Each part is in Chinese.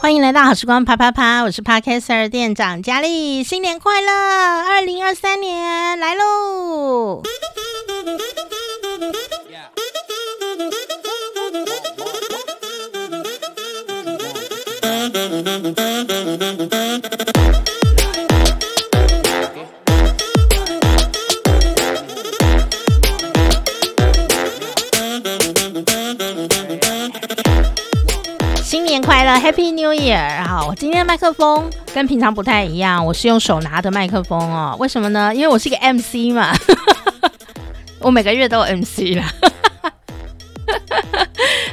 欢迎来到好时光啪啪啪，我是 Podcaster 店长佳丽，新年快乐！二零二三年来喽！，Happy New Year！好，我今天麦克风跟平常不太一样，我是用手拿的麦克风哦。为什么呢？因为我是一个 MC 嘛，我每个月都有 MC 啦。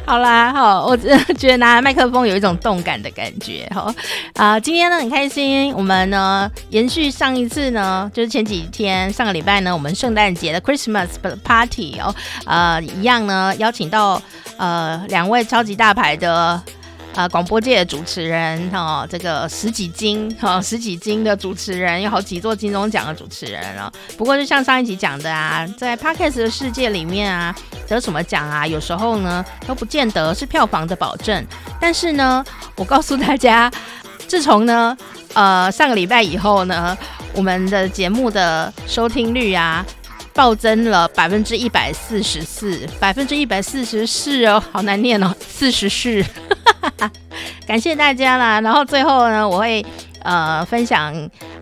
好啦，好，我觉得拿麦克风有一种动感的感觉。好啊、今天呢很开心，我们呢延续上一次呢，就是前几天上个礼拜呢，我们圣诞节的 Christmas Party 哦，呃，一样呢邀请到呃两位超级大牌的呃广播界的主持人哈、哦，这个十几金哈、哦、十几金的主持人，有好几座金钟奖的主持人了、不过就像上一集讲的啊，在 Podcast 的世界里面啊。得什么奖啊？有时候呢都不见得是票房的保证。但是呢，我告诉大家，自从呢呃上个礼拜以后呢，我们的节目的收听率啊暴增了百分之一百四十四，百分之一百四十四哦，好难念哦，四十四。感谢大家啦。然后最后呢，我会。呃，分享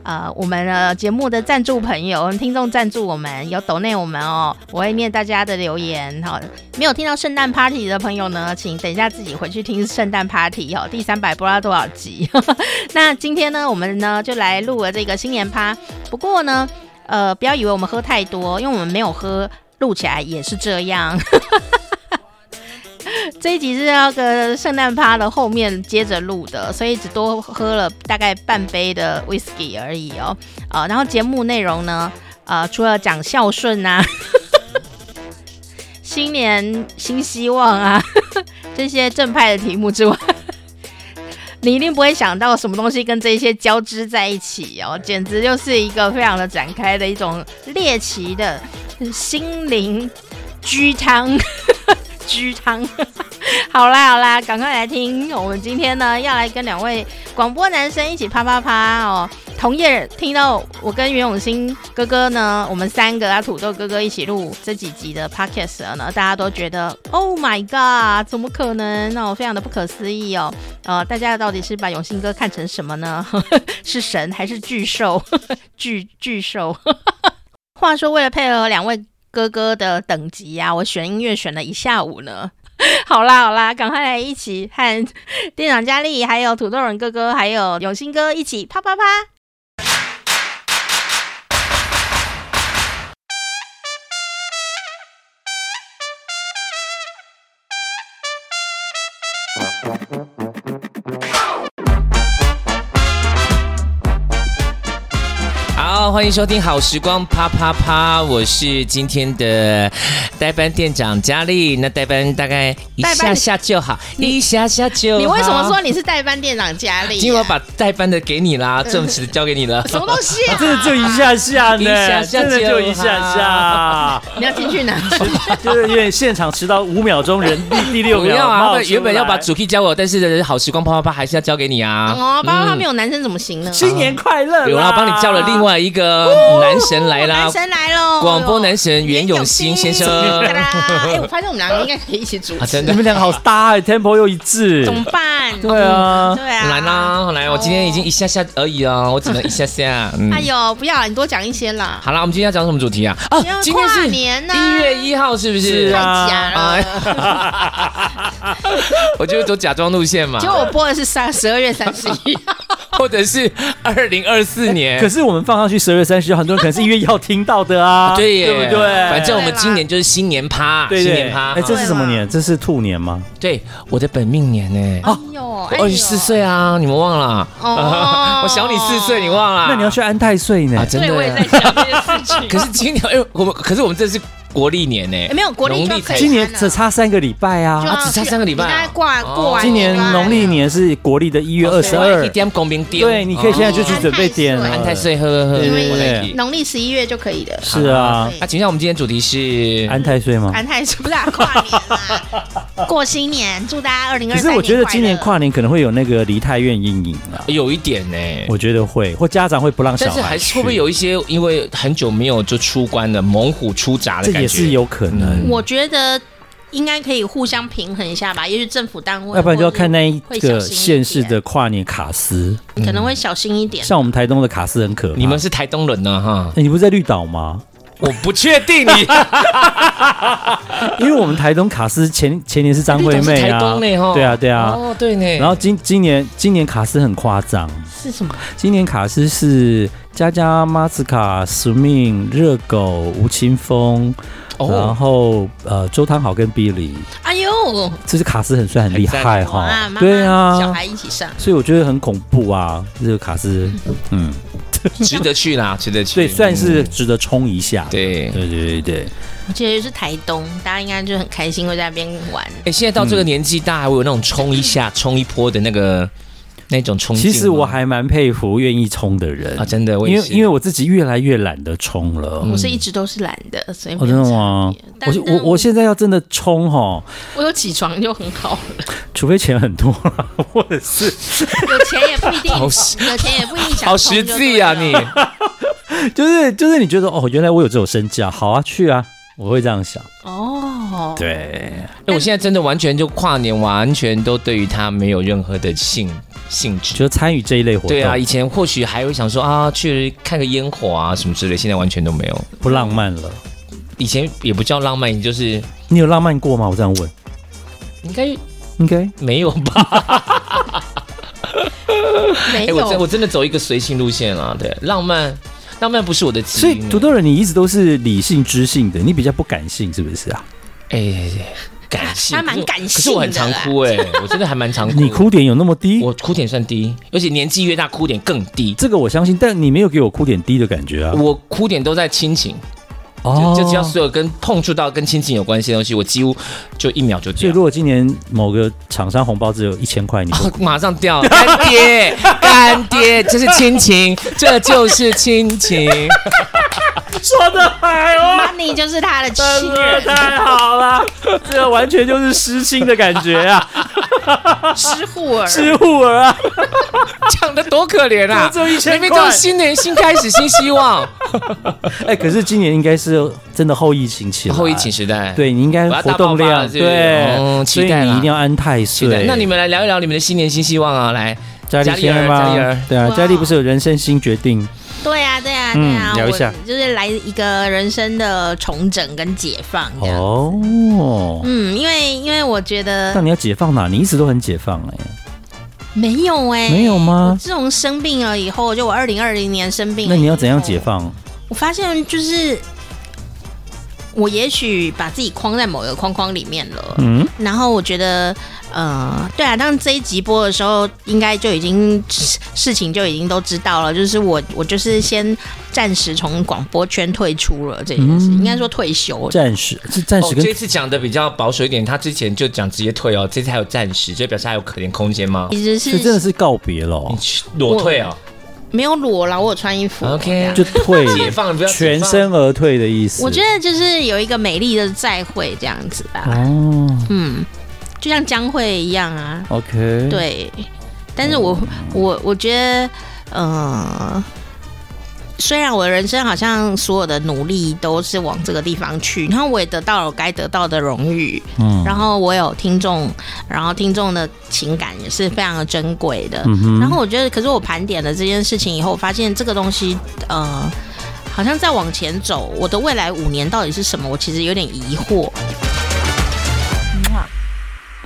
呃我们的节目的赞助朋友、听众赞助我们，有抖内我们哦，我会念大家的留言哈、没有听到圣诞 party 的朋友呢，请等一下自己回去听圣诞 party 哦，第三百不知道多少集。那今天呢，我们呢就来录了这个新年趴。不过呢，呃，不要以为我们喝太多，因为我们没有喝，录起来也是这样。这一集是那个圣诞趴的后面接着录的，所以只多喝了大概半杯的 whisky 而已哦。呃，然后节目内容呢，呃，除了讲孝顺啊，新年新希望啊 这些正派的题目之外，你一定不会想到什么东西跟这些交织在一起哦，简直就是一个非常的展开的一种猎奇的心灵鸡汤。鸡汤，好啦好啦，赶快来听。我们今天呢，要来跟两位广播男生一起啪啪啪哦。同业听到我跟袁永新哥哥呢，我们三个啊，土豆哥哥一起录这几集的 podcast 呢，大家都觉得 Oh my God，怎么可能？哦，非常的不可思议哦。呃，大家到底是把永新哥看成什么呢？是神还是巨兽？巨巨兽。话说，为了配合两位。哥哥的等级呀、啊，我选音乐选了一下午呢。好啦好啦，赶快来一起和店长佳丽，还有土豆人哥哥，还有永新哥一起啪啪啪。欢迎收听好时光啪啪啪，我是今天的代班店长佳丽。那代班大概一下下就好，一下下就好。你为什么说你是代班店长佳丽、啊？今天我把代班的给你啦，正式交给你了。什么东西啊？真 的就一下下呢？一下下真的就一下下。你要进去哪？就是因为现场迟到五秒钟，人第 第六秒。啊，原本要把主 key 交我，但是好时光啪啪啪还是要交给你啊。哦，啪啪啪没有男生怎么行呢？新年快乐！有啦，帮你叫了另外一个。男神来啦！男神来喽！广播男神袁永新先生。哎，我发现我们两个应该可以一起主持。真的，你们两个好搭哎，tempo 又一致。怎么办？对啊，对啊。来啦，来，我今天已经一下下而已哦，我只能一下下。哎呦，不要，你多讲一些啦。好啦，我们今天要讲什么主题啊？啊，今天是年呢，一月一号是不是？太假了。我就走假装路线嘛。结果我播的是三十二月三十一号。或者是二零二四年，可是我们放上去十二月三十号，很多人可能是一月一号听到的啊，对耶，对不对？反正我们今年就是新年趴，新年趴。哎，这是什么年？这是兔年吗？对，我的本命年呢？哎呦，二十四岁啊，你们忘了？哦，我小你四岁，你忘了？那你要去安太岁呢？真的，我也在想这件事情。可是今年，哎，我们可是我们这是。国历年呢？没有国历就可以。今年只差三个礼拜啊！啊，只差三个礼拜。应该挂过完。今年农历年是国历的一月二十二。点公民点。对，你可以现在就去准备点了。安太岁，喝喝喝。因为农历十一月就可以的。是啊。那请问我们今天主题是安太岁吗？安太岁不是跨年啊，过新年，祝大家二零二。可是我觉得今年跨年年可能会有那个离太院阴影啊，有一点呢，我觉得会，或家长会不让小孩，但是还是会不会有一些因为很久没有就出关的猛虎出闸的感觉，这也是有可能。嗯、我觉得应该可以互相平衡一下吧，也许政府单位，要不然就要看那一个县市的跨年卡司，可能会小心一点。像我们台东的卡司很可怕，你们是台东人呢哈？欸、你不是在绿岛吗？我不确定你，因为我们台东卡斯前前年是张惠妹啊，对啊对啊，哦对呢，然后今今年今年卡斯很夸张，是什么？今年卡斯是佳佳、马斯卡、使命、热狗、吴青峰，然后呃周汤豪跟 Billy，哎呦，这是卡斯很帅很厉害哈，对啊，小孩一起上，所以我觉得很恐怖啊，这个卡斯，嗯。值得去啦，值得去，对，算是值得冲一下。对，对，对，对，对。我觉得是台东，大家应该就很开心会在那边玩。哎，现在到这个年纪，大家还会有那种冲一下、冲一波的那个那种冲。其实我还蛮佩服愿意冲的人啊，真的，因为因为我自己越来越懒得冲了。我是一直都是懒的，所以真的吗？我我我现在要真的冲哈，我有起床就很好了。除非钱很多，或者是有钱也不一定，有钱也不一定。好实际啊，你 就是就是你觉得哦，原来我有这种身价，好啊，去啊，我会这样想。哦，对，哎，我现在真的完全就跨年，完全都对于他没有任何的兴兴致，就参与这一类活动。对啊，以前或许还会想说啊，去看个烟火啊什么之类，现在完全都没有，不浪漫了。以前也不叫浪漫，就是你有浪漫过吗？我这样问，应该。应该没有吧？没有，我真我真的走一个随性路线啊。对，浪漫，浪漫不是我的。所以土豆人，你一直都是理性知性的，你比较不感性，是不是啊？哎，感性，还蛮感性。可是我很常哭哎，我真的还蛮常哭。你哭点有那么低？我哭点算低，而且年纪越大，哭点更低。这个我相信，但你没有给我哭点低的感觉啊。我哭点都在亲情。就就只要所有跟碰触到跟亲情有关系的东西，我几乎就一秒就掉。所以如果今年某个厂商红包只有一千块，你就 马上掉。干爹，干爹，这是亲情，这就是亲情。说的好哦，Money 就是他的亲人，太好了，这个完全就是失亲的感觉啊。失户儿，失户儿啊，讲的多可怜啊！就一千块，明明就是新年新开始新希望。哎，可是今年应该是真的后疫情期，后疫情时代，对你应该活动量对，期待你一定要安太岁。那你们来聊一聊你们的新年新希望啊！来，佳丽先吗？对啊，佳丽不是有人生新决定？对呀，对呀，对啊，聊一下，就是来一个人生的重整跟解放哦。嗯，因为因为我觉得，那你要解放哪？你一直都很解放哎。没有哎，没有吗？自从生病了以后，就我二零二零年生病，那你要怎样解放？我发现就是。我也许把自己框在某个框框里面了，嗯，然后我觉得，呃，对啊，当这一集播的时候，应该就已经事情就已经都知道了，就是我我就是先暂时从广播圈退出了这件事，嗯、应该说退休，暂时是暂时跟、哦。这次讲的比较保守一点，他之前就讲直接退哦，这次还有暂时，就表示还有可怜空间吗？其实是真的是告别了，裸退啊。没有裸了，我有穿衣服。OK，就退，解放，不要全身而退的意思。我觉得就是有一个美丽的再会这样子吧。哦，嗯，就像江蕙一样啊。OK，对。但是我我我觉得，嗯、呃。虽然我的人生好像所有的努力都是往这个地方去，然后我也得到了该得到的荣誉，嗯，然后我有听众，然后听众的情感也是非常的珍贵的，嗯哼，然后我觉得，可是我盘点了这件事情以后，我发现这个东西，呃，好像在往前走，我的未来五年到底是什么？我其实有点疑惑。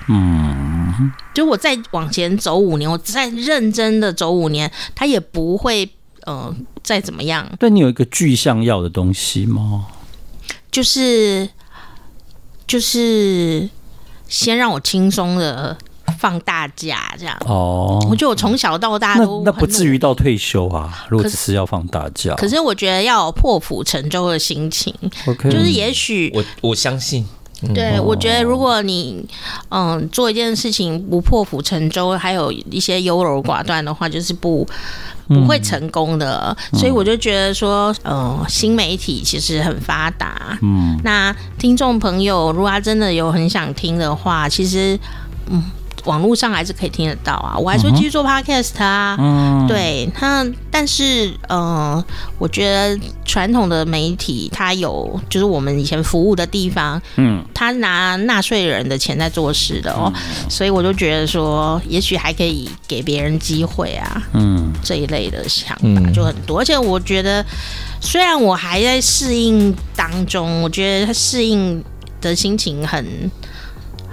嗯，就我再往前走五年，我再认真的走五年，他也不会。嗯、呃，再怎么样？对，你有一个具象要的东西吗？就是就是先让我轻松的放大假，这样哦。我觉得我从小到大都那，那不至于到退休啊。如果只是要放大假，可是我觉得要有破釜沉舟的心情。OK，就是也许我我相信，对、嗯、我觉得如果你嗯做一件事情不破釜沉舟，还有一些优柔寡断的话，就是不。不会成功的，嗯、所以我就觉得说，嗯，新媒体其实很发达。嗯，那听众朋友，如果他真的有很想听的话，其实，嗯，网络上还是可以听得到啊，我还是会继续做 podcast 啊。嗯，对，他，但是呃，我觉得传统的媒体它有就是我们以前服务的地方，嗯，他拿纳税人的钱在做事的哦，嗯、所以我就觉得说，也许还可以给别人机会啊，嗯，这一类的想法就很多，而且我觉得虽然我还在适应当中，我觉得他适应的心情很。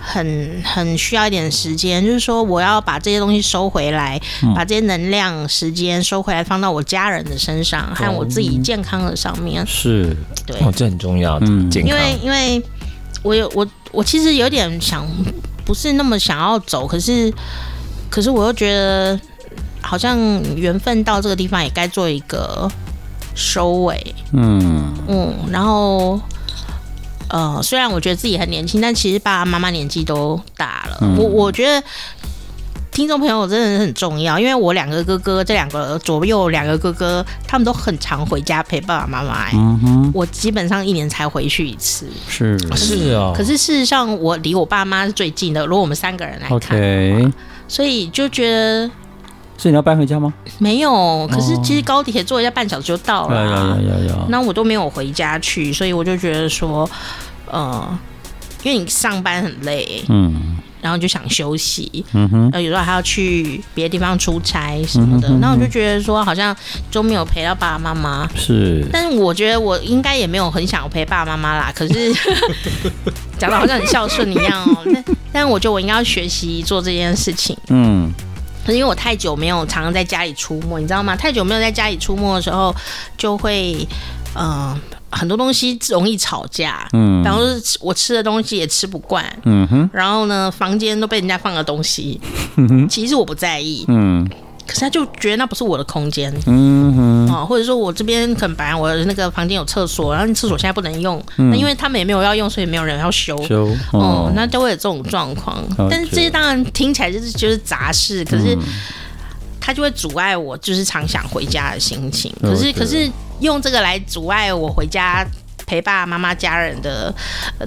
很很需要一点时间，就是说我要把这些东西收回来，嗯、把这些能量、时间收回来，放到我家人的身上还有我自己健康的上面。是，对，哦，这很重要。嗯，健康。因为因为我有我我其实有点想，不是那么想要走，可是可是我又觉得好像缘分到这个地方也该做一个收尾。嗯嗯，然后。呃，虽然我觉得自己很年轻，但其实爸爸妈妈年纪都大了。嗯、我我觉得听众朋友真的是很重要，因为我两个哥哥，这两个左右两个哥哥，他们都很常回家陪爸爸妈妈。嗯哼，我基本上一年才回去一次。是是啊，可是事实上，我离我爸妈是最近的。如果我们三个人来看，Okay. 所以就觉得，所以你要搬回家吗？没有，可是其实高铁坐一下半小时就到了。啊。那我都没有回家去，所以我就觉得说。呃，因为你上班很累，嗯，然后就想休息，嗯哼，呃，有时候还要去别的地方出差什么的，那、嗯、我就觉得说好像都没有陪到爸爸妈妈，是，但是我觉得我应该也没有很想陪爸爸妈妈啦，可是 讲的好像很孝顺一样哦，但但我觉得我应该要学习做这件事情，嗯，可是因为我太久没有常常在家里出没，你知道吗？太久没有在家里出没的时候，就会，嗯、呃。很多东西容易吵架，嗯，然后我吃的东西也吃不惯，嗯哼，然后呢，房间都被人家放了东西，嗯哼，其实我不在意，嗯，可是他就觉得那不是我的空间，嗯哼，哦，或者说我这边可能本来我的那个房间有厕所，然后厕所现在不能用，嗯、那因为他们也没有要用，所以没有人要修，修，哦，哦，那就会有这种状况。嗯、但是这些当然听起来就是就是杂事，可是他就会阻碍我就是常想回家的心情，可是可是。用这个来阻碍我回家陪爸爸妈妈家人的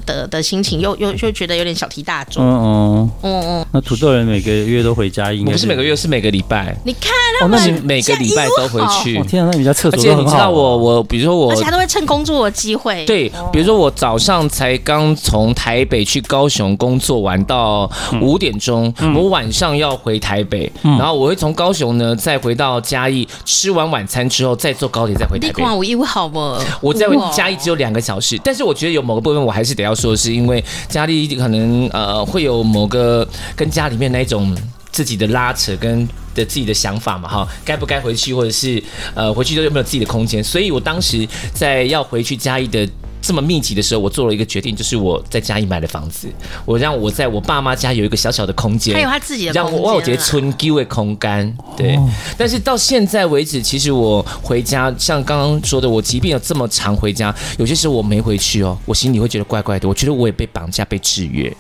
的的心情，又又又觉得有点小题大做。嗯嗯嗯嗯。那土豆人每个月都回家，应该不是每个月，是每个礼拜。你看他们，那你每个礼拜都回去。哦，天啊，那你家厕所都很好。而且你知道我我，比如说我，而且他都会趁工作的机会。对，比如说我早上才刚从台北去高雄工作完到五点钟，我晚上要回台北，然后我会从高雄呢再回到嘉义，吃完晚餐之后再坐高铁再回台北。我义务好不？我在嘉义只有两两个小时，但是我觉得有某个部分我还是得要说，是因为家里可能呃会有某个跟家里面那种自己的拉扯跟的自己的想法嘛哈，该不该回去或者是呃回去都有没有自己的空间，所以我当时在要回去嘉义的。这么密集的时候，我做了一个决定，就是我在嘉义买的房子，我让我在我爸妈家有一个小小的空间，还有他自己的空间，让我我觉得春丢的空间，对。哦、但是到现在为止，其实我回家，像刚刚说的，我即便有这么常回家，有些时候我没回去哦，我心里会觉得怪怪的，我觉得我也被绑架、被制约，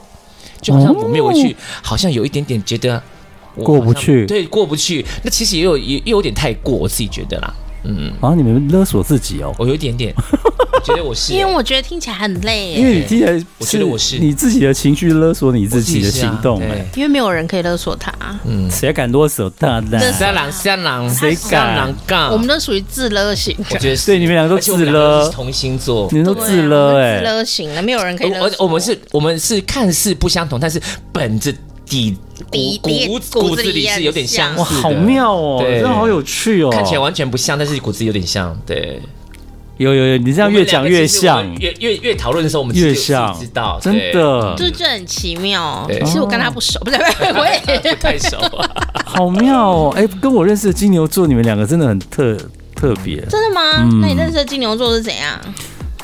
就好像我没有回去，哦、好像有一点点觉得过不去，对，过不去。那其实也有也也有点太过，我自己觉得啦。嗯，啊，你们勒索自己哦？我有一点点，我觉得我是，因为我觉得听起来很累。因为你听起来，我觉得我是你自己的情绪勒索你自己的行动。因为没有人可以勒索他。嗯，谁敢勒索他？三郎，三郎，谁敢？我们都属于自勒型。我觉得对，你们两个都自勒，同星座，你们都自勒哎，自勒型的，没有人可以。而我们是，我们是看似不相同，但是本质。底骨骨骨子里是有点像，哇，好妙哦，真的好有趣哦，看起来完全不像，但是骨子有点像，对，有有有，你这样越讲越像，越越越讨论的时候，我们越像，知道，真的，就是这很奇妙。其实我跟他不熟，不是，我也 不太熟，好妙哦，哎，跟我认识的金牛座，你们两个真的很特特别，真的吗？那你认识的金牛座是怎样？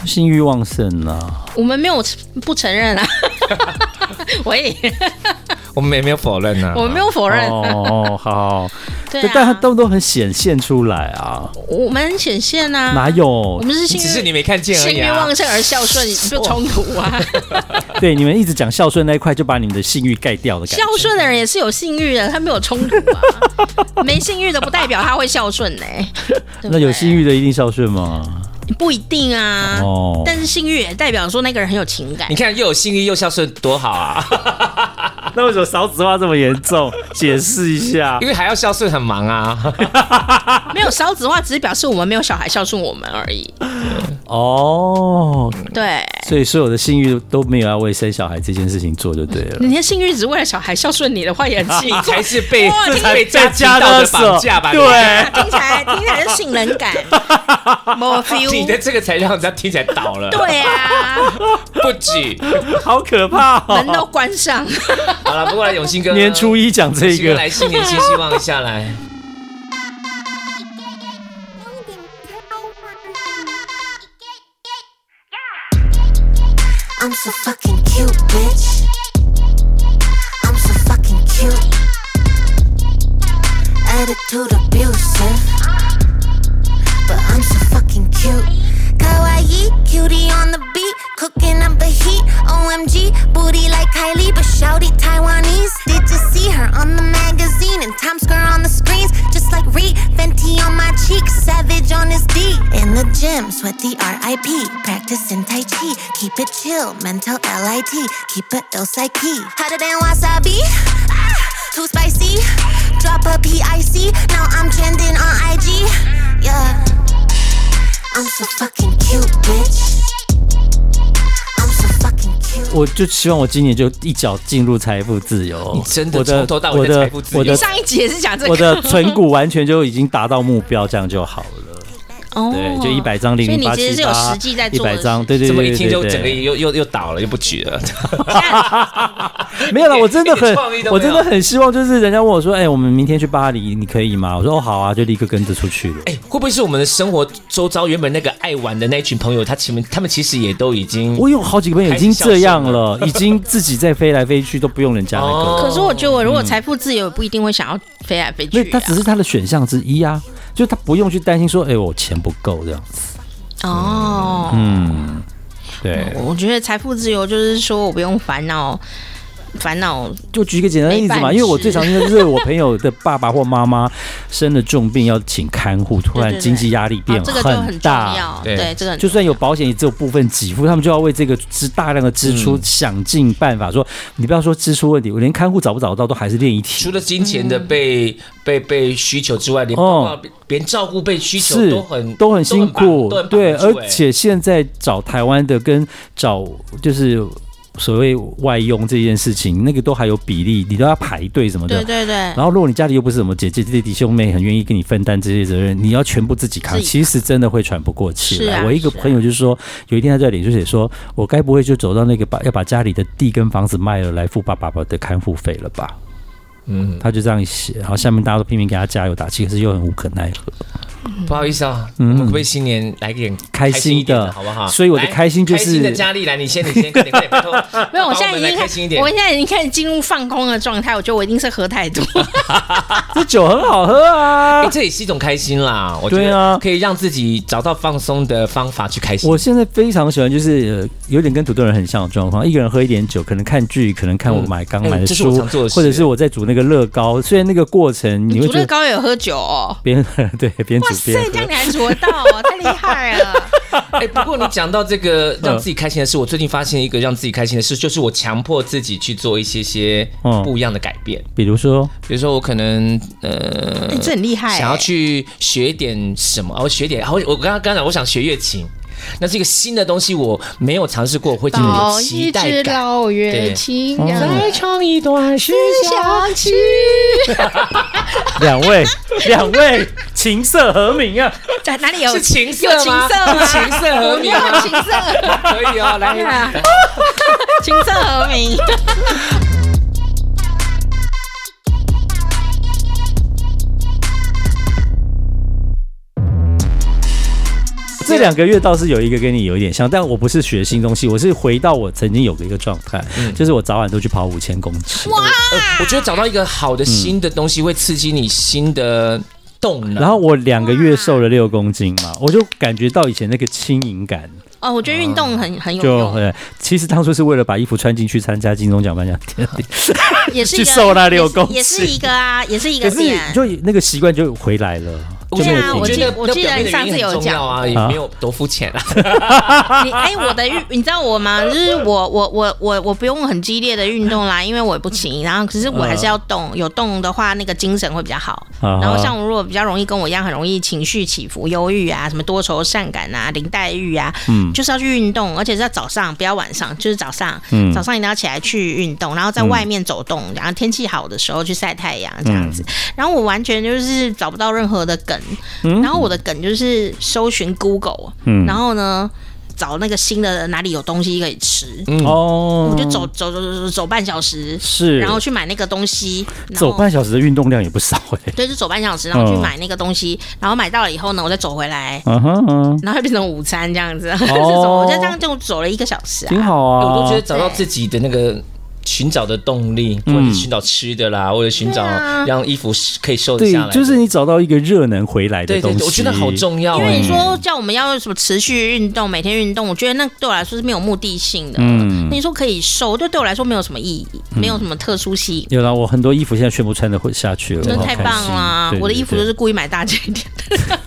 性欲旺盛啊！我们没有不承认啊，我也。我们也没有否认呢，我们没有否认。哦，好，对，但他都都很显现出来啊。我们很显现啊，哪有？我们是只是你没看见而已。性欲旺盛而孝顺就冲突啊。对，你们一直讲孝顺那一块，就把你们的性欲盖掉的感觉。孝顺的人也是有性欲的，他没有冲突啊。没性欲的不代表他会孝顺呢。那有性欲的一定孝顺吗？不一定啊。哦。但是性欲也代表说那个人很有情感。你看，又有性欲又孝顺，多好啊。那为什么少子化这么严重？解释一下。因为还要孝顺，很忙啊。没有少子化，只是表示我们没有小孩孝顺我们而已。哦，对，所以所有的性欲都没有要为生小孩这件事情做就对了。你的性欲只为了小孩孝顺你的话，也很气，才是被哇听被家庭道德绑架吧？对，听起来听起来是性冷感，没 feel。你的这个才让人家听起来倒了。对啊，不止，好可怕哦，门都关上。好了，不过来永信哥年初一讲这个，来新年新希望下来。I'm so fucking cute, bitch. I'm so fucking cute. Attitude abusive. But I'm so fucking cute. Kawaii, cutie on the beat. Cooking up the heat. OMG, booty like Kylie, but shouty Taiwanese. Did you see her on the magazine and Times Square on the screens? Just like Reed, Fenty on my cheek, Savage on his D. In the gym, sweat the RIP. Practicing Tai Chi, keep it chill. Mental LIT, keep it ill psyche. Hotter than wasabi. Ah, too spicy. Drop a PIC. Now I'm trending on IG. Yeah. I'm so fucking cute, bitch. I'm so fucking cute. 我就希望我今年就一脚进入财富自由。你真的我的从头到尾的财富自由我的你上一集也是讲这个，我的存股完全就已经达到目标，这样就好了。哦对，就一百张零零八七所以你其实是有八实际在，一做的百张，对对这么对对一听就整个。又又又倒了，又不举了。没有了，我真的很我真的很希望，就是人家问我说，哎，我们明天去巴黎，你可以吗？我说哦好啊，就立刻跟着出去了。哎，会不会是我们的生活周遭原本那个爱玩的那群朋友，他前面他们其实也都已经我有好几个朋友已经这样了，已经自己在飞来飞去，都不用人家那哦个。可是我觉得，我如果财富自由，也不一定会想要飞来飞去、啊。那他只是他的选项之一啊，就他不用去担心说，哎，我钱不够这样子。哦，嗯，对。我觉得财富自由就是说我不用烦恼，烦恼就举一个简单的例子嘛，因为我最常听的就是我朋友的爸爸或妈妈生了重病要请看护，突然经济压力变很重大。要，对对，这个就算有保险，也只有部分给付，他们就要为这个支大量的支出想尽办法。说你不要说支出问题，我连看护找不找得到都还是另一体。除了金钱的被被被需求之外，连包括连照顾被需求都很都很辛苦，对，而而且现在找台湾的跟找就是。所谓外佣这件事情，那个都还有比例，你都要排队什么的。对对对。然后，如果你家里又不是什么姐姐、弟弟、兄妹，很愿意跟你分担这些责任，你要全部自己扛，其实真的会喘不过气来。啊、我一个朋友就是说，啊、有一天他在脸书写说：“我该不会就走到那个把要把家里的地跟房子卖了来付爸爸的看护费了吧？”嗯，他就这样写，然后下面大家都拼命给他加油打气，可是又很无可奈何。不好意思啊，我们可不可以新年来点开心的，好不好？所以我的开心就是开心的佳丽来，你先，你先，快点，快点，我现在已经开心一点，我现在已经开始进入放空的状态。我觉得我一定是喝太多。这酒很好喝啊，欸，这也是一种开心啦。我觉得可以让自己找到放松的方法去开心。我现在非常喜欢，就是有点跟土豆人很像的状况，一个人喝一点酒，可能看剧，可能看我买刚买的书，或者是我在煮那个乐高。虽然那个过程你会觉乐高也有喝酒哦，边 对边煮边喝。哇塞，这样你还做到哦，太厉害了！哎、欸，不过你讲到这个让自己开心的事，我最近发现一个让自己开心的事，就是我强迫自己去做一些些不一样的改变。比如说，比如说我可能呃，欸、这很厉害，想要去学点什么，我学点，然后我刚刚刚才我想学乐琴。那是一个新的东西，我没有尝试过，我会觉得有期待感。老乐器，再唱一段思想曲。两位，两位，琴瑟和鸣啊！在哪里有？是情色吗？琴瑟吗？情色和鸣，琴瑟 可以哦，来，情色和鸣。这两个月倒是有一个跟你有一点像，但我不是学新东西，我是回到我曾经有的一个状态，嗯、就是我早晚都去跑五千公尺。哇、呃！我觉得找到一个好的新的东西会刺激你新的动能。然后我两个月瘦了六公斤嘛，我就感觉到以前那个轻盈感。哦，我觉得运动很很有用。对，其实当初是为了把衣服穿进去参加金钟奖颁奖典礼，也是 去瘦那六公斤，也是一个啊，也是一个。可是就那个习惯就回来了。就没有停。我记得我记得你上次有讲啊，也没有多肤浅啊。你哎，我的运，你知道我吗？就是我我我我我不用很激烈的运动啦，因为我也不轻。然后可是我还是要动，有动的话那个精神会比较好。然后像我如果比较容易跟我一样很容易情绪起伏、忧郁啊，什么多愁善感啊、林黛玉啊，嗯，就是要去运动，而且是要早上，不要晚上，就是早上，嗯，早上一定要起来去运动，然后在外面走动，然后天气好的时候去晒太阳这样子。然后我完全就是找不到任何的梗，然后我的梗就是搜寻 Google，嗯，然后呢。找那个新的哪里有东西可以吃哦，我就走走走走走半小时，是，然后去买那个东西。走半小时的运动量也不少哎。对，就走半小时，然后去买那个东西，然后买到了以后呢，我再走回来，嗯哼，然后变成午餐这样子。哦，我就这样就走了一个小时啊，挺好啊。我都觉得找到自己的那个。寻找的动力，或者寻找吃的啦，或者寻找让衣服可以瘦得下来。对，就是你找到一个热能回来的东西。对对对，我觉得好重要。因为你说叫我们要什么持续运动，每天运动，我觉得那对我来说是没有目的性的。嗯，那你说可以瘦，就对我来说没有什么意义，没有什么特殊性。有了，我很多衣服现在全部穿的会下去了，真的太棒了。我的衣服都是故意买大件一点的。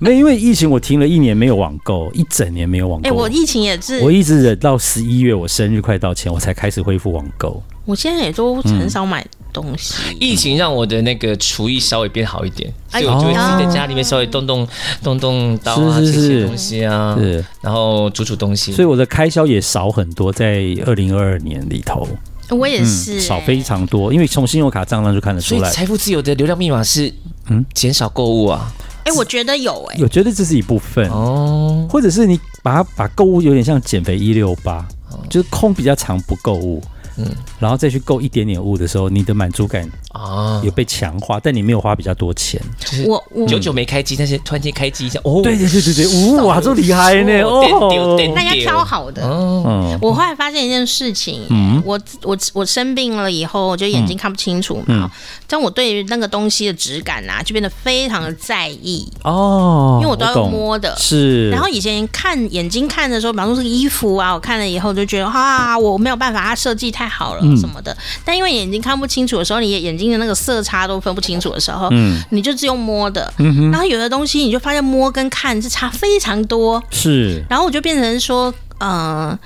没，因为疫情，我停了一年没有网购，一整年没有网购。哎，我疫情也是，我一直忍到十一月，我生日快到前，我才开始恢复网购。我现在也都很少买东西。疫情让我的那个厨艺稍微变好一点，所以我就会自己在家里面稍微动动动动刀啊，切切东西啊，是，然后煮煮东西。所以我的开销也少很多，在二零二二年里头，我也是少非常多，因为从信用卡账单就看得出来。财富自由的流量密码是嗯，减少购物啊。哎，我觉得有哎，我觉得这是一部分。哦，或者是你把它把购物有点像减肥一六八，就是空比较长不购物。嗯，然后再去购一点点物的时候，你的满足感啊。有被强化，但你没有花比较多钱。我我久久没开机，但是突然间开机一下，哦，对对对对对，哇，这么厉害呢！哦，那要挑好的。嗯，我后来发现一件事情，嗯，我我我生病了以后，我就眼睛看不清楚嘛，但我对于那个东西的质感啊，就变得非常的在意。哦，因为我都要摸的，是。然后以前看眼睛看的时候，比方说这个衣服啊，我看了以后就觉得啊，我没有办法，它设计太。好了什么的，但因为眼睛看不清楚的时候，你眼睛的那个色差都分不清楚的时候，嗯，你就只用摸的，嗯，然后有的东西你就发现摸跟看是差非常多，是，然后我就变成说，嗯，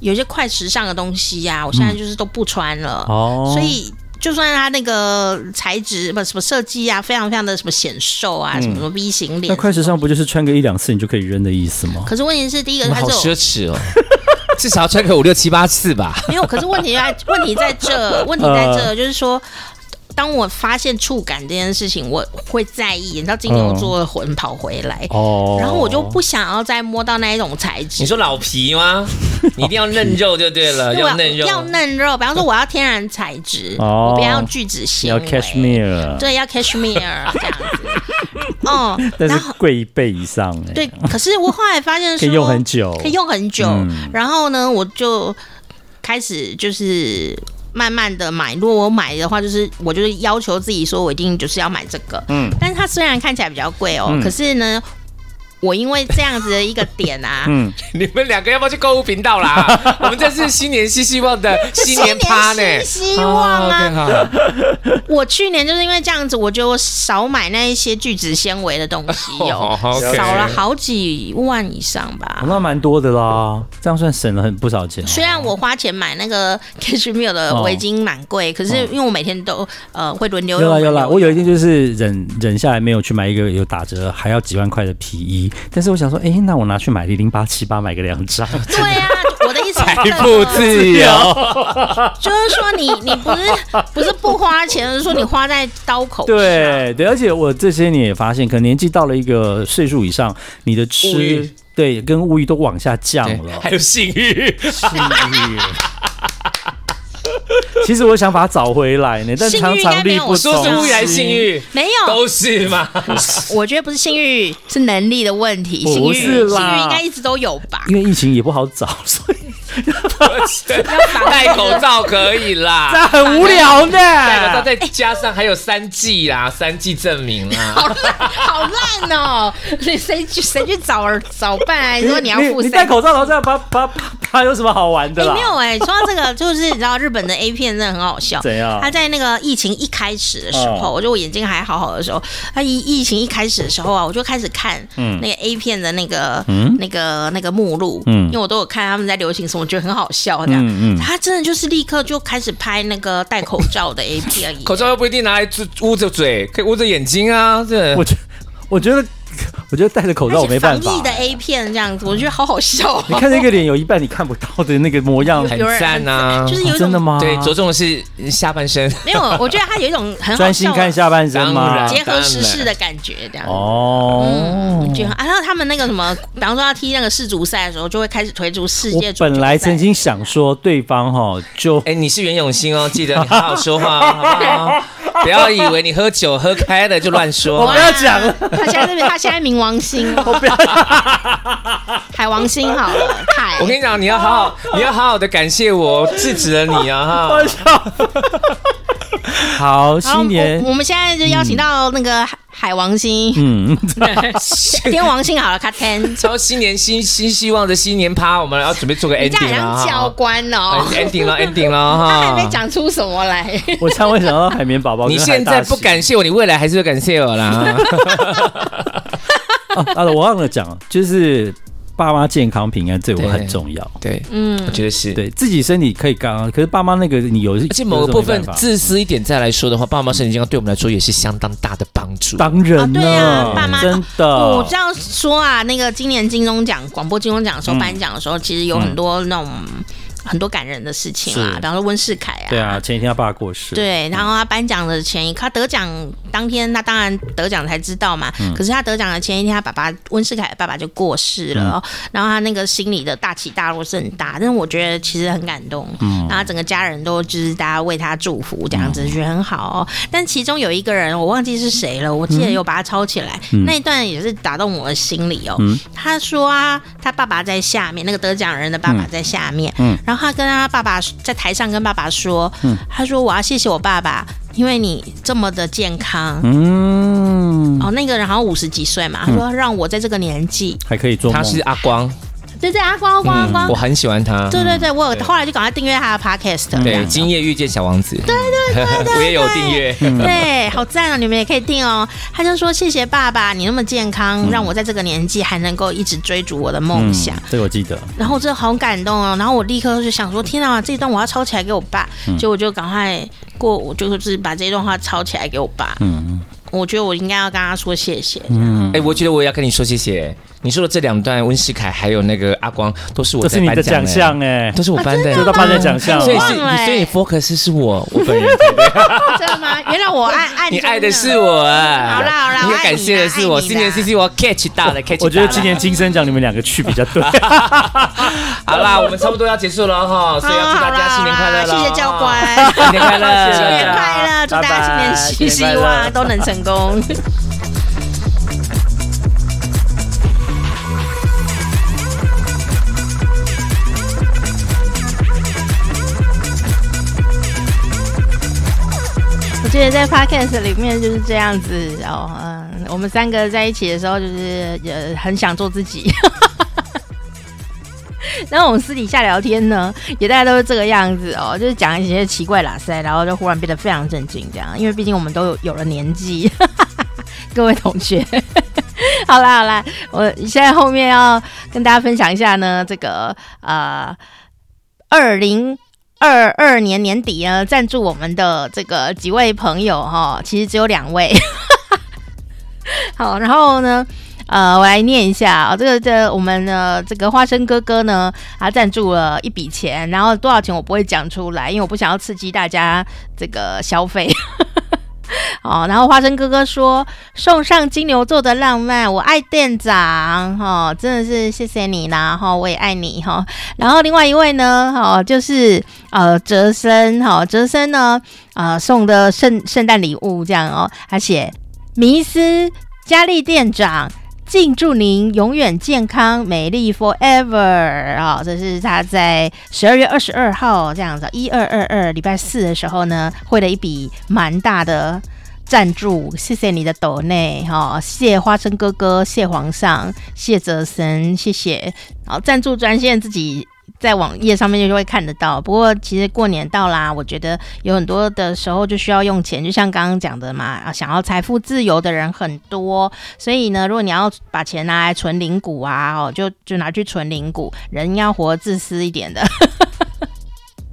有些快时尚的东西呀，我现在就是都不穿了，哦，所以就算它那个材质不什么设计啊，非常非常的什么显瘦啊，什么什么 V 型脸，那快时尚不就是穿个一两次你就可以扔的意思吗？可是问题是，第一个它是好奢侈哦。至少要穿个五六七八次吧。没有，可是问题在问题在这，问题在这，就是说。当我发现触感这件事情，我会在意。你知道金牛座的魂跑回来，哦，然后我就不想要再摸到那一种材质。你说老皮吗？你一定要嫩肉就对了，要嫩肉，要嫩肉。比方说，我要天然材质，我不要聚酯纤维，要 cashmere，对，要 cashmere 这样子。哦，但是贵一倍以上哎。对，可是我后来发现说，可以用很久，可以用很久。然后呢，我就开始就是。慢慢的买，如果我买的话，就是我就是要求自己说，我一定就是要买这个。嗯，但是它虽然看起来比较贵哦，嗯、可是呢。我因为这样子的一个点啊，嗯，你们两个要不要去购物频道啦？我们这是新年新希望的新年 趴呢，新希望啊！我去年就是因为这样子，我就少买那一些聚酯纤维的东西，有少了好几万以上吧。那蛮多的啦，这样算省了很不少钱。虽然我花钱买那个 Cashmere 的围巾蛮贵，可是因为我每天都呃会轮流。有啦有啦，我有一天就是忍忍下来没有去买一个有打折还要几万块的皮衣。但是我想说，哎、欸，那我拿去买零八七八买个两张。对啊，我的意思财富自由，就是说你你不是不是不花钱，而是说你花在刀口上。对对，而且我这些年也发现，可能年纪到了一个岁数以上，你的吃对跟物欲都往下降了，还有性欲，性欲。其实我想把它找回来呢，但常常力不从心。说是？没有，都是嘛。我觉得不是性欲，是能力的问题。性欲，性欲应该一直都有吧？因为疫情也不好找，所以戴口罩可以啦，这很无聊的。戴口罩再加上还有三 G 啦，三 G 证明啦。好烂，好烂哦！你谁去谁去找找办？说你要付，你戴口罩然后这样啪啪啪啪，有什么好玩的啦？没有哎，说到这个，就是你知道日本的 A 片真的很好笑。怎样？他在那个疫情一开始的时候，我觉得我眼睛还好好的时候，他疫疫情一开始的时候啊，我就开始看那个 A 片的那个那个那个目录，因为我都有看他们在流行什么，我觉得很好笑这样。他真的就是立刻就开始拍那个戴口罩的 A P 而已，口罩又不一定拿来捂着嘴，可以捂着眼睛啊。这我觉我觉得。我觉得戴着口罩我没办法。防疫的 A 片这样子，我觉得好好笑。你看那个脸有一半你看不到的那个模样，很赞啊！就是有真的吗？对，着重的是下半身。没有，我觉得他有一种 很专心看下半身吗？结合时事的感觉这样。哦，我觉得啊，然后他们那个什么，比方说要踢那个世足赛的时候，就会开始推出世界。本来曾经想说对方哈就哎，你是袁永新哦，记得你好好说话好不好？不要以为你喝酒喝开了就乱说。我不要讲了，他现在这边，他现在冥王星。我不要海王星好了，海。我跟你讲，你要好好，你要好好的感谢我制止了你啊！哈，好，新年。我们现在就邀请到那个海王星，嗯，天王星好了，卡天。超新年新新希望的新年趴，我们要准备做个 ending 了，教官哦，ending 了，ending 了 哈，他还没讲出什么来。我常会想到海绵宝宝，你现在不感谢我，你未来还是会感谢我啦。哦，啊，我忘了讲，就是爸妈健康平安对我很重要。对，嗯，我觉得是对自己身体可以刚刚，可是爸妈那个你有，而且某个部分自私一点再来说的话，爸妈身体健康对我们来说也是相当大的帮助。当然，对啊，爸妈真的，我这样说啊，那个今年金钟奖广播金钟奖的时候颁奖的时候，其实有很多那种。很多感人的事情啊，比方说温世凯啊，对啊，前一天他爸过世，对，然后他颁奖的前一刻，他得奖当天，他当然得奖才知道嘛。可是他得奖的前一天，他爸爸温世凯的爸爸就过世了，然后他那个心里的大起大落是很大，但是我觉得其实很感动，嗯，然后整个家人都就是大家为他祝福这样子，觉得很好。但其中有一个人我忘记是谁了，我记得有把他抄起来，那一段也是打动我的心里哦。他说啊，他爸爸在下面，那个得奖人的爸爸在下面，嗯。然后他跟他爸爸在台上跟爸爸说：“嗯，他说我要谢谢我爸爸，因为你这么的健康。嗯，哦，那个人好像五十几岁嘛，他说让我在这个年纪还可以做。他是阿光。”对对，阿光阿光阿光，我很喜欢他。对对对，我有后来就赶快订阅他的 podcast。对，今夜遇见小王子。对对 对，我也有订阅。对，好赞啊！你们也可以订哦。他就说：“谢谢爸爸，你那么健康，让我在这个年纪还能够一直追逐我的梦想。”这个我记得。然后我真的好感动哦。然后我立刻就想说：“天啊，这一段我要抄起来给我爸。”结果我就赶快过，我就是把这段话抄起来给我爸。嗯嗯。我觉得我应该要跟他说谢谢。嗯，哎，我觉得我也要跟你说谢谢。你说的这两段温世凯还有那个阿光，都是我在颁奖哎，都是我颁的，都是他颁的奖项。所以是，所以 focus 是我，我本人。真的吗？原来我爱爱你爱的是我啊！好啦好啦，你感谢的是我。今年 C C 我 catch 到了，catch 我觉得今年金声奖你们两个去比较对。好啦，我们差不多要结束了哈，所以要祝大家新年快乐了。谢谢教官，新年快乐，新年快乐，祝大家新年希希望都能成功。我觉得在 podcast 里面就是这样子哦，嗯，我们三个在一起的时候，就是也很想做自己。然后我们私底下聊天呢，也大家都是这个样子哦，就是讲一些奇怪喇塞，然后就忽然变得非常正经这样，因为毕竟我们都有有了年纪。各位同学，好啦好啦，我现在后面要跟大家分享一下呢，这个呃，二零。二二年年底呢，赞助我们的这个几位朋友哈，其实只有两位。好，然后呢，呃，我来念一下啊，这个这我们的这个花生哥哥呢，他赞助了一笔钱，然后多少钱我不会讲出来，因为我不想要刺激大家这个消费。哦，然后花生哥哥说送上金牛座的浪漫，我爱店长，哈、哦，真的是谢谢你啦，哈、哦，我也爱你，哈、哦。然后另外一位呢，哈、哦，就是呃哲森，哈、哦，哲森呢，呃送的圣圣诞礼物这样哦，他写迷思佳丽店长敬祝您永远健康美丽 forever 啊！这是他在十二月二十二号这样子，一二二二礼拜四的时候呢，汇了一笔蛮大的赞助，谢谢你的抖内哈，谢花生哥哥，谢皇上，谢泽森，谢谢。好，赞助专线自己。在网页上面就会看得到，不过其实过年到啦，我觉得有很多的时候就需要用钱，就像刚刚讲的嘛，啊，想要财富自由的人很多，所以呢，如果你要把钱拿来存零股啊，哦，就就拿去存零股，人要活自私一点的。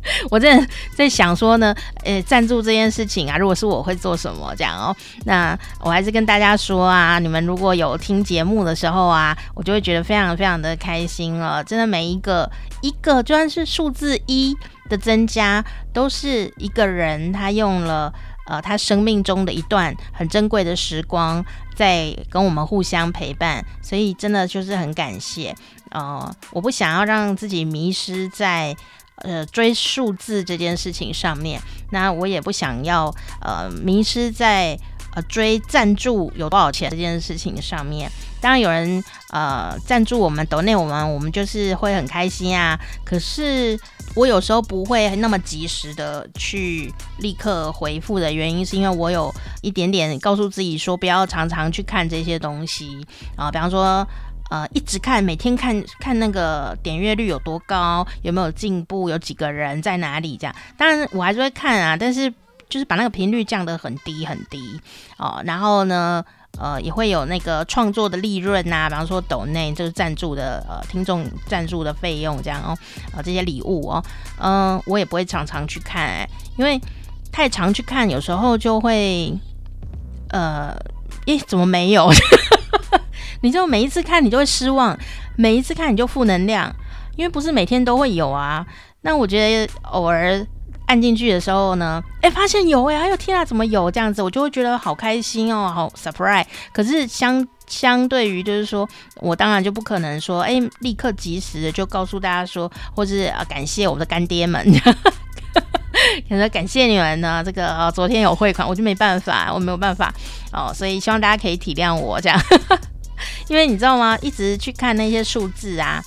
我在在想说呢，呃，赞助这件事情啊，如果是我会做什么这样哦？那我还是跟大家说啊，你们如果有听节目的时候啊，我就会觉得非常非常的开心了。真的每一个一个，就算是数字一的增加，都是一个人他用了呃他生命中的一段很珍贵的时光，在跟我们互相陪伴，所以真的就是很感谢。呃，我不想要让自己迷失在。呃，追数字这件事情上面，那我也不想要呃迷失在呃追赞助有多少钱这件事情上面。当然有人呃赞助我们抖内我们，我们就是会很开心啊。可是我有时候不会那么及时的去立刻回复的原因，是因为我有一点点告诉自己说，不要常常去看这些东西啊，比方说。呃，一直看，每天看看那个点阅率有多高，有没有进步，有几个人在哪里这样。当然我还是会看啊，但是就是把那个频率降得很低很低哦。然后呢，呃，也会有那个创作的利润呐，比方说抖内就是赞助的呃听众赞助的费用这样哦，呃这些礼物哦，嗯、我也不会常常去看、欸，因为太常去看，有时候就会呃，诶，怎么没有？你就每一次看你就会失望，每一次看你就负能量，因为不是每天都会有啊。那我觉得偶尔按进去的时候呢，哎，发现有哎，哎呦天啊，怎么有这样子？我就会觉得好开心哦，好 surprise。可是相相对于就是说我当然就不可能说，哎，立刻及时的就告诉大家说，或是啊感谢我的干爹们，可能感谢你们呢。这个啊昨天有汇款，我就没办法，我没有办法哦，所以希望大家可以体谅我这样。因为你知道吗？一直去看那些数字啊，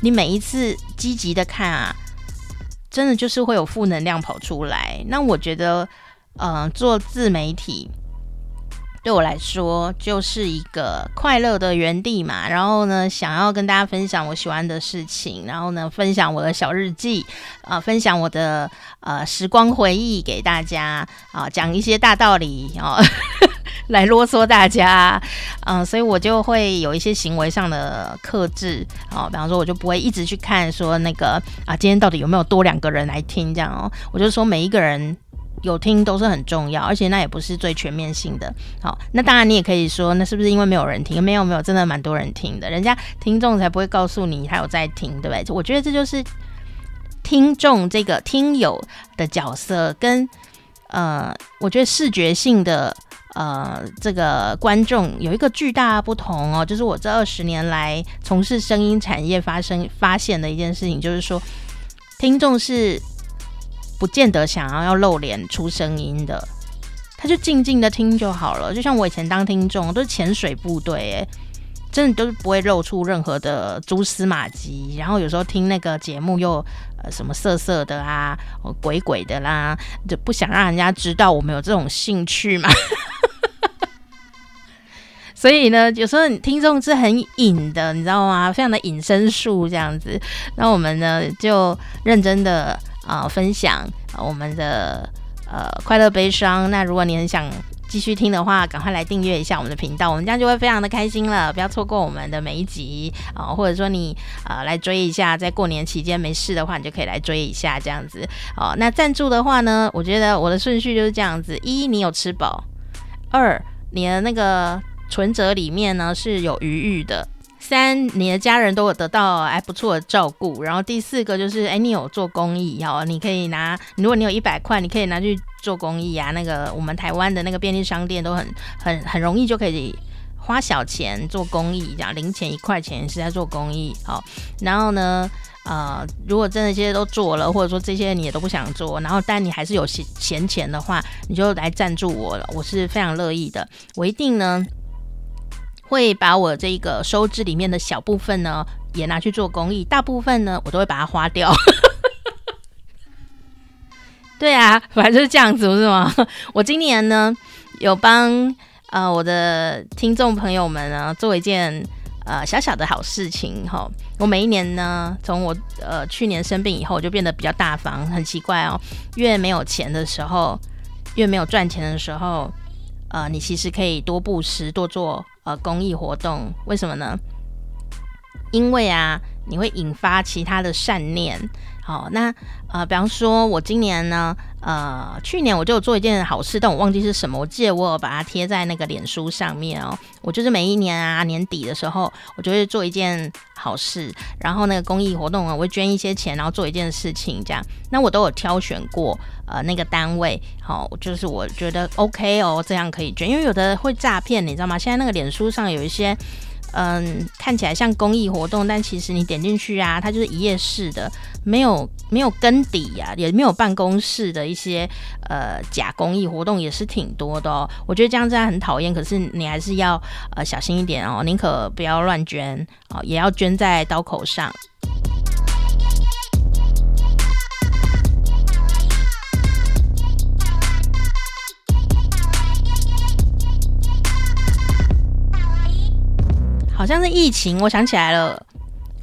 你每一次积极的看啊，真的就是会有负能量跑出来。那我觉得，嗯、呃，做自媒体对我来说就是一个快乐的园地嘛。然后呢，想要跟大家分享我喜欢的事情，然后呢，分享我的小日记啊、分享我的呃时光回忆给大家啊、讲一些大道理哦。来啰嗦大家，嗯，所以我就会有一些行为上的克制，哦，比方说，我就不会一直去看说那个啊，今天到底有没有多两个人来听这样哦，我就说每一个人有听都是很重要，而且那也不是最全面性的。好，那当然你也可以说，那是不是因为没有人听？没有没有，真的蛮多人听的，人家听众才不会告诉你他有在听，对不对？我觉得这就是听众这个听友的角色跟呃，我觉得视觉性的。呃，这个观众有一个巨大不同哦，就是我这二十年来从事声音产业发生发现的一件事情，就是说，听众是不见得想要要露脸出声音的，他就静静的听就好了。就像我以前当听众都是潜水部队，诶，真的都是不会露出任何的蛛丝马迹。然后有时候听那个节目又呃什么色色的啊，鬼鬼的啦，就不想让人家知道我们有这种兴趣嘛。所以呢，有时候你听众是很隐的，你知道吗？非常的隐身术这样子。那我们呢，就认真的啊、分享我们的呃快乐悲伤。那如果你很想继续听的话，赶快来订阅一下我们的频道，我们这样就会非常的开心了。不要错过我们的每一集啊、或者说你呃来追一下，在过年期间没事的话，你就可以来追一下这样子。哦、那赞助的话呢，我觉得我的顺序就是这样子：一，你有吃饱；二，你的那个。存折里面呢是有余裕的。三，你的家人都有得到还不错的照顾。然后第四个就是，哎，你有做公益哦，你可以拿，如果你有一百块，你可以拿去做公益啊。那个我们台湾的那个便利商店都很很很容易就可以花小钱做公益，这样零钱一块钱是在做公益。好，然后呢，呃，如果真的这些都做了，或者说这些你也都不想做，然后但你还是有闲闲钱的话，你就来赞助我了，我是非常乐意的，我一定呢。会把我这个收支里面的小部分呢，也拿去做公益，大部分呢，我都会把它花掉。对啊，反正就是这样子，不是吗？我今年呢，有帮呃我的听众朋友们呢做一件呃小小的好事情哈。我每一年呢，从我呃去年生病以后，我就变得比较大方。很奇怪哦，越没有钱的时候，越没有赚钱的时候，呃，你其实可以多布施，多做呃公益活动。为什么呢？因为啊，你会引发其他的善念。好，那呃，比方说，我今年呢，呃，去年我就有做一件好事，但我忘记是什么。我记得我有把它贴在那个脸书上面哦。我就是每一年啊，年底的时候，我就会做一件好事，然后那个公益活动啊，我会捐一些钱，然后做一件事情这样。那我都有挑选过呃那个单位，好，就是我觉得 OK 哦，这样可以捐，因为有的会诈骗，你知道吗？现在那个脸书上有一些。嗯，看起来像公益活动，但其实你点进去啊，它就是一页式的，没有没有根底呀、也没有办公室的一些呃假公益活动也是挺多的哦。我觉得这样真的很讨厌，可是你还是要呃小心一点哦，宁可不要乱捐哦，也要捐在刀口上。好像是疫情，我想起来了，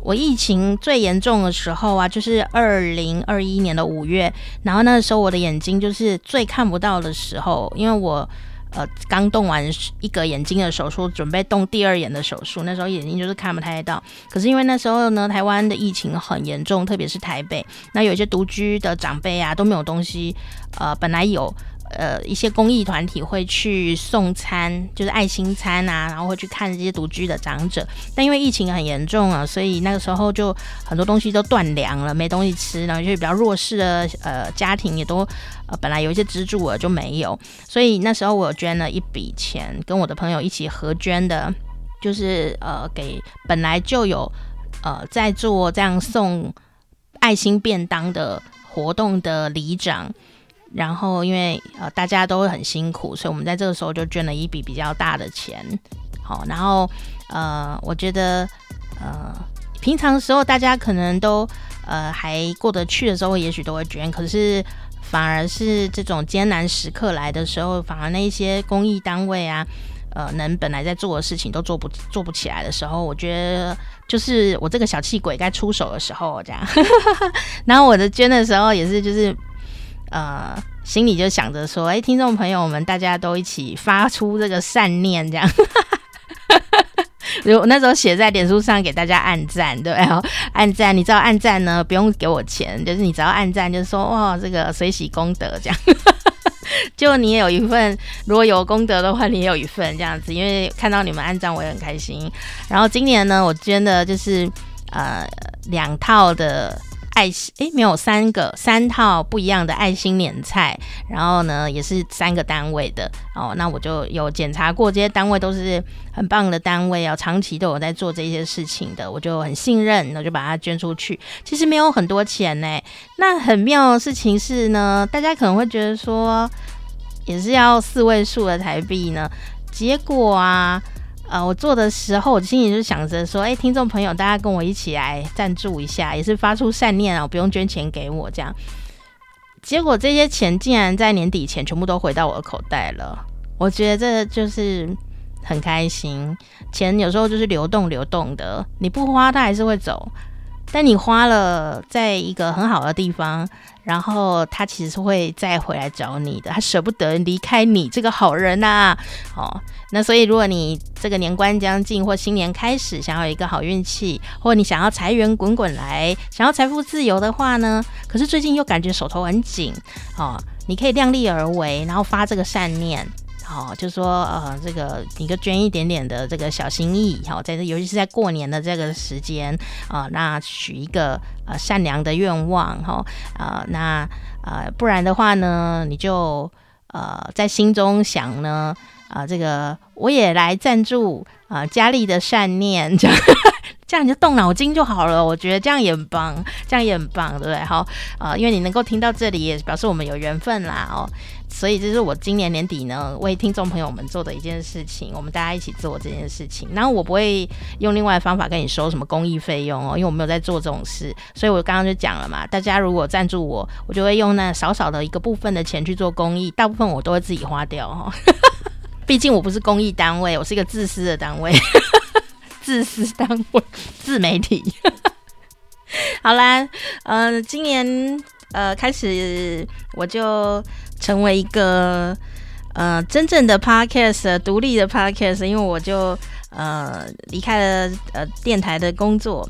我疫情最严重的时候啊，就是二零二一年的五月，然后那时候我的眼睛就是最看不到的时候，因为我呃刚动完一个眼睛的手术，准备动第二眼的手术，那时候眼睛就是看不太到。可是因为那时候呢，台湾的疫情很严重，特别是台北，那有一些独居的长辈啊都没有东西，呃，本来有。呃，一些公益团体会去送餐，就是爱心餐啊，然后会去看这些独居的长者。但因为疫情很严重啊，所以那个时候就很多东西都断粮了，没东西吃。然后就是比较弱势的呃家庭也都呃本来有一些资助额就没有，所以那时候我捐了一笔钱，跟我的朋友一起合捐的，就是呃给本来就有呃在做这样送爱心便当的活动的里长。然后，因为呃大家都会很辛苦，所以我们在这个时候就捐了一笔比较大的钱。好，然后呃，我觉得呃平常时候大家可能都呃还过得去的时候，也许都会捐。可是反而是这种艰难时刻来的时候，反而那些公益单位啊，呃，能本来在做的事情都做不做不起来的时候，我觉得就是我这个小气鬼该出手的时候，这样。然后我的捐的时候也是就是。呃，心里就想着说，哎，听众朋友们，大家都一起发出这个善念，这样。我那时候写在脸书上给大家按赞，对，然后按赞，你知道按赞呢，不用给我钱，就是你只要按赞，就是说，哇，这个随喜功德这样。就你也有一份，如果有功德的话，你也有一份这样子，因为看到你们按赞，我也很开心。然后今年呢，我捐的就是呃两套的。爱心诶，没有三个三套不一样的爱心年菜，然后呢也是三个单位的哦。那我就有检查过，这些单位都是很棒的单位哦，长期都有在做这些事情的，我就很信任，我就把它捐出去。其实没有很多钱呢。那很妙的事情是呢，大家可能会觉得说也是要四位数的台币呢，结果啊。呃，我做的时候，我心里就想着说，哎，听众朋友，大家跟我一起来赞助一下，也是发出善念啊，不用捐钱给我这样。结果这些钱竟然在年底前全部都回到我的口袋了，我觉得这就是很开心。钱有时候就是流动流动的，你不花它还是会走，但你花了在一个很好的地方。然后他其实是会再回来找你的，他舍不得离开你这个好人呐、啊。哦，那所以如果你这个年关将近或新年开始，想要一个好运气，或你想要财源滚滚来，想要财富自由的话呢，可是最近又感觉手头很紧，哦，你可以量力而为，然后发这个善念。好、哦，就说呃，这个你个捐一点点的这个小心意，好、在这尤其是在过年的这个时间啊、那许一个呃善良的愿望，哈、啊、呃，那呃，不然的话呢，你就呃在心中想呢，啊、这个我也来赞助啊、呃、佳丽的善念，这 样这样你就动脑筋就好了。我觉得这样也很棒，这样也很棒，对不对？好，啊、因为你能够听到这里，也表示我们有缘分啦，哦。所以这是我今年年底呢，为听众朋友们做的一件事情，我们大家一起做这件事情。然后我不会用另外的方法跟你收什么公益费用哦，因为我没有在做这种事。所以我刚刚就讲了嘛，大家如果赞助我，我就会用那少少的一个部分的钱去做公益，大部分我都会自己花掉哦。毕竟我不是公益单位，我是一个自私的单位，自私单位，自媒体。好啦，呃，今年呃开始我就。成为一个呃真正的 podcast 独立的 podcast，因为我就呃离开了呃电台的工作。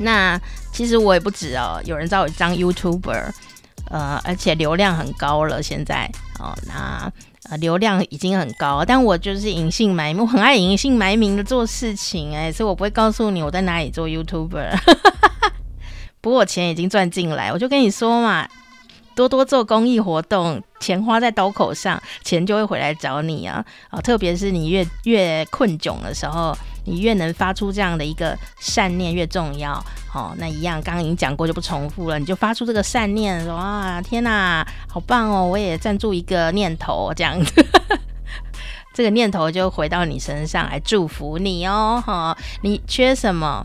那其实我也不止哦，有人找我当 YouTuber，呃，而且流量很高了。现在哦，那呃流量已经很高，但我就是隐姓埋名，我很爱隐姓埋名的做事情哎，所以我不会告诉你我在哪里做 YouTuber。不过钱已经赚进来，我就跟你说嘛。多多做公益活动，钱花在刀口上，钱就会回来找你啊！啊，特别是你越越困窘的时候，你越能发出这样的一个善念越重要。哦，那一样刚刚已经讲过，就不重复了。你就发出这个善念，说啊，天哪，好棒哦！我也赞助一个念头，这样子，这个念头就回到你身上来祝福你哦。哈，你缺什么，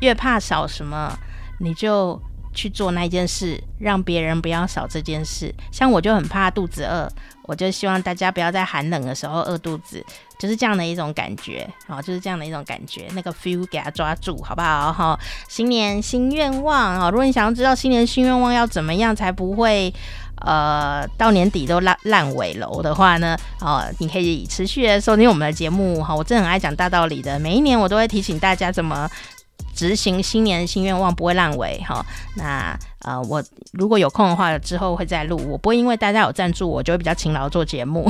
越怕少什么，你就。去做那件事，让别人不要少这件事。像我就很怕肚子饿，我就希望大家不要在寒冷的时候饿肚子，就是这样的一种感觉，哦，就是这样的一种感觉，那个 feel 给他抓住，好不好？哈，新年新愿望哦。如果你想要知道新年新愿望要怎么样才不会，呃，到年底都烂烂尾楼的话呢，哦，你可以持续的收听我们的节目哈。我真的很爱讲大道理的，每一年我都会提醒大家怎么。执行新年新愿望不会烂尾哈，那呃我如果有空的话之后会再录，我不会因为大家有赞助我就会比较勤劳做节目，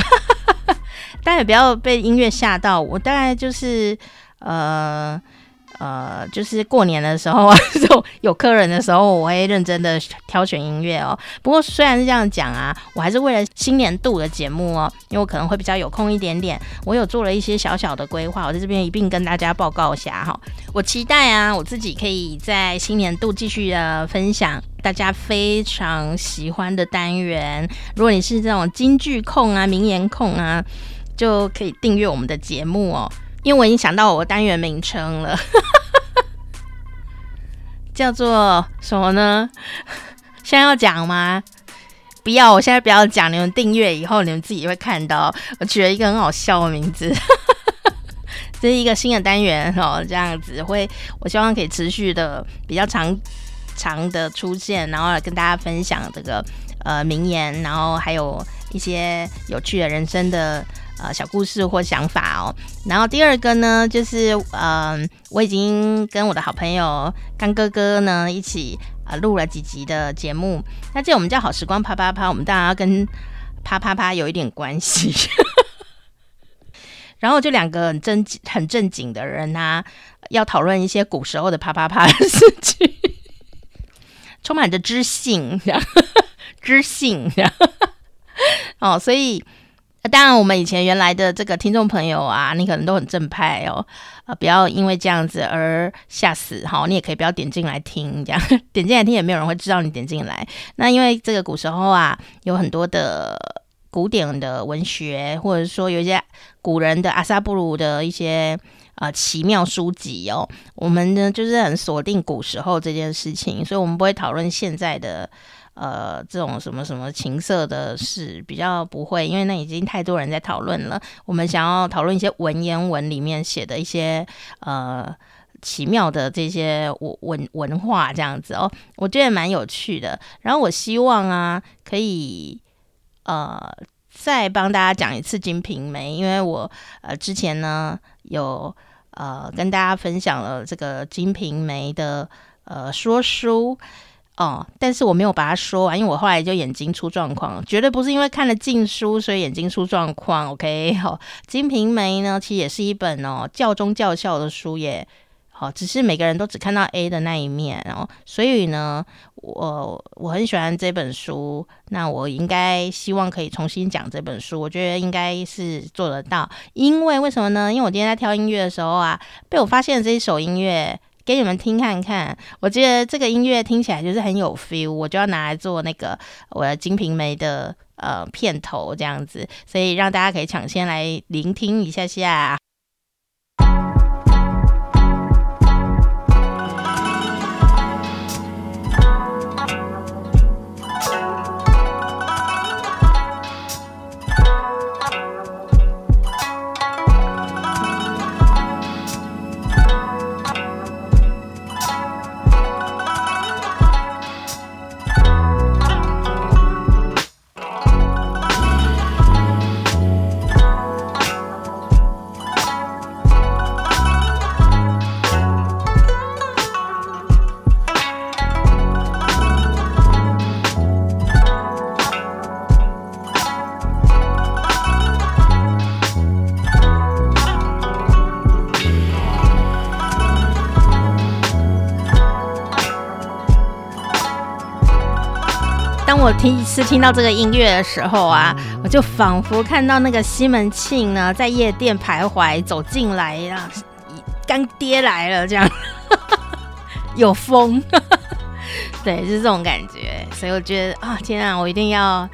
大家也不要被音乐吓到，我大概就是呃。呃，就是过年的时候啊，就有客人的时候，我会认真的挑选音乐哦。不过虽然是这样讲啊，我还是为了新年度的节目哦，因为我可能会比较有空一点点，我有做了一些小小的规划，我在这边一并跟大家报告一下哈。我期待啊，我自己可以在新年度继续的分享大家非常喜欢的单元。如果你是这种京剧控啊、名言控啊，就可以订阅我们的节目哦。因为我已经想到我单元名称了，叫做什么呢？现在要讲吗？不要，我现在不要讲。你们订阅以后，你们自己会看到。我取了一个很好笑的名字，这是一个新的单元哦。这样子会，我希望可以持续的比较长长的出现，然后来跟大家分享这个呃名言，然后还有一些有趣的人生的。呃，小故事或想法哦。然后第二个呢，就是嗯、我已经跟我的好朋友干哥哥呢一起啊录了几集的节目。那这我们叫好时光啪啪啪，我们当然要跟啪啪啪有一点关系。然后就两个很正很正经的人啊，要讨论一些古时候的啪啪啪的事情，充满着知性，知性，哦，所以。当然，我们以前原来的这个听众朋友啊，你可能都很正派哦，呃，不要因为这样子而吓死哈。你也可以不要点进来听，这样 点进来听也没有人会知道你点进来。那因为这个古时候啊，有很多的古典的文学，或者说有一些古人的阿萨布鲁的一些呃奇妙书籍哦。我们呢就是很锁定古时候这件事情，所以我们不会讨论现在的。呃，这种什么什么情色的事比较不会，因为那已经太多人在讨论了。我们想要讨论一些文言文里面写的一些呃奇妙的这些文文文化这样子哦，我觉得蛮有趣的。然后我希望啊，可以呃再帮大家讲一次《金瓶梅》，因为我呃之前呢有呃跟大家分享了这个《金瓶梅》的呃说书。哦，但是我没有把它说完，因为我后来就眼睛出状况，绝对不是因为看了禁书所以眼睛出状况。OK，好，《金瓶梅》呢，其实也是一本哦教中教校的书耶。好，只是每个人都只看到 A 的那一面，然后所以呢，我我很喜欢这本书，那我应该希望可以重新讲这本书，我觉得应该是做得到，因为为什么呢？因为我今天在挑音乐的时候啊，被我发现这一首音乐，给你们听看看，我觉得这个音乐听起来就是很有 feel，我就要拿来做那个我的《金瓶梅》的呃片头这样子，所以让大家可以抢先来聆听一下下。我第一次听到这个音乐的时候啊，我就仿佛看到那个西门庆呢在夜店徘徊走进来啊，干爹来了这样，有风，对，就是这种感觉。所以我觉得啊，天啊，我一定要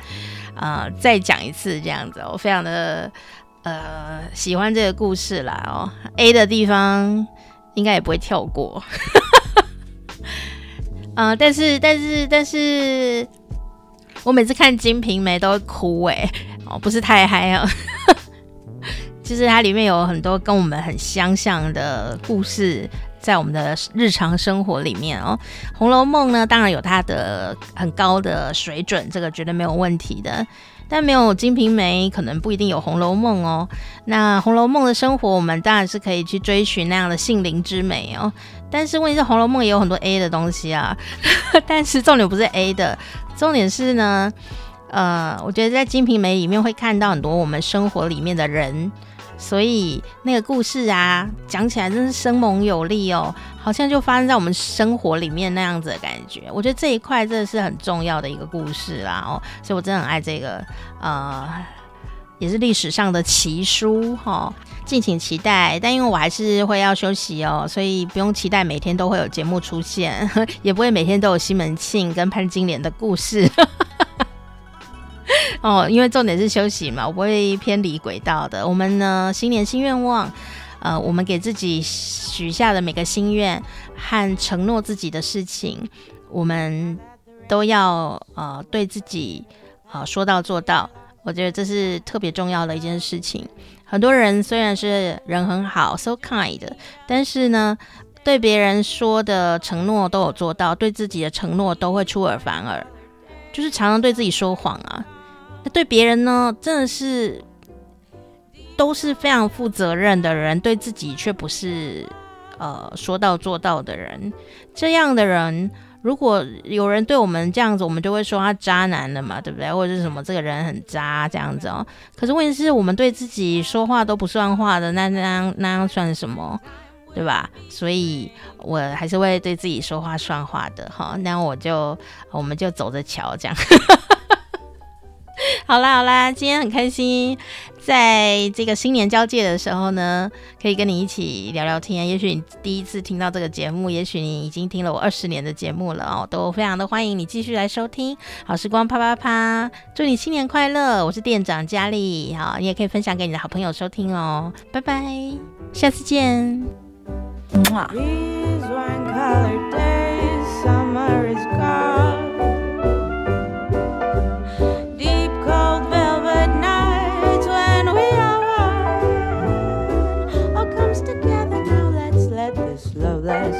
呃再讲一次这样子。我非常的呃喜欢这个故事啦哦，A 的地方应该也不会跳过，啊、呃，但是但是但是。我每次看《金瓶梅》都会哭哎，哦，不是太嗨啊，其 实它里面有很多跟我们很相像的故事，在我们的日常生活里面哦。《红楼梦》呢，当然有它的很高的水准，这个绝对没有问题的。但没有《金瓶梅》，可能不一定有《红楼梦》哦。那《红楼梦》的生活，我们当然是可以去追寻那样的杏林之美哦。但是问题是，《红楼梦》也有很多 A 的东西啊。但是重点不是 A 的，重点是呢，呃，我觉得在《金瓶梅》里面会看到很多我们生活里面的人。所以那个故事啊，讲起来真是生猛有力哦，好像就发生在我们生活里面那样子的感觉。我觉得这一块真的是很重要的一个故事啦哦，所以我真的很爱这个，呃，也是历史上的奇书哈、哦，敬请期待。但因为我还是会要休息哦，所以不用期待每天都会有节目出现，也不会每天都有西门庆跟潘金莲的故事。哦，因为重点是休息嘛，我不会偏离轨道的。我们呢，新年新愿望，呃，我们给自己许下的每个心愿和承诺自己的事情，我们都要呃对自己呃说到做到。我觉得这是特别重要的一件事情。很多人虽然是人很好，so kind，但是呢，对别人说的承诺都有做到，对自己的承诺都会出尔反尔，就是常常对自己说谎啊。对别人呢，真的是都是非常负责任的人，对自己却不是呃说到做到的人。这样的人，如果有人对我们这样子，我们就会说他渣男的嘛，对不对？或者是什么这个人很渣这样子哦。可是问题是我们对自己说话都不算话的，那那样那样算什么？对吧？所以我还是会对自己说话算话的哈。那我就我们就走着瞧这样。好啦好啦，今天很开心，在这个新年交界的时候呢，可以跟你一起聊聊天。也许你第一次听到这个节目，也许你已经听了我二十年的节目了哦，都非常的欢迎你继续来收听。好时光啪啪啪，祝你新年快乐！我是店长佳丽，好，你也可以分享给你的好朋友收听哦。拜拜，下次见。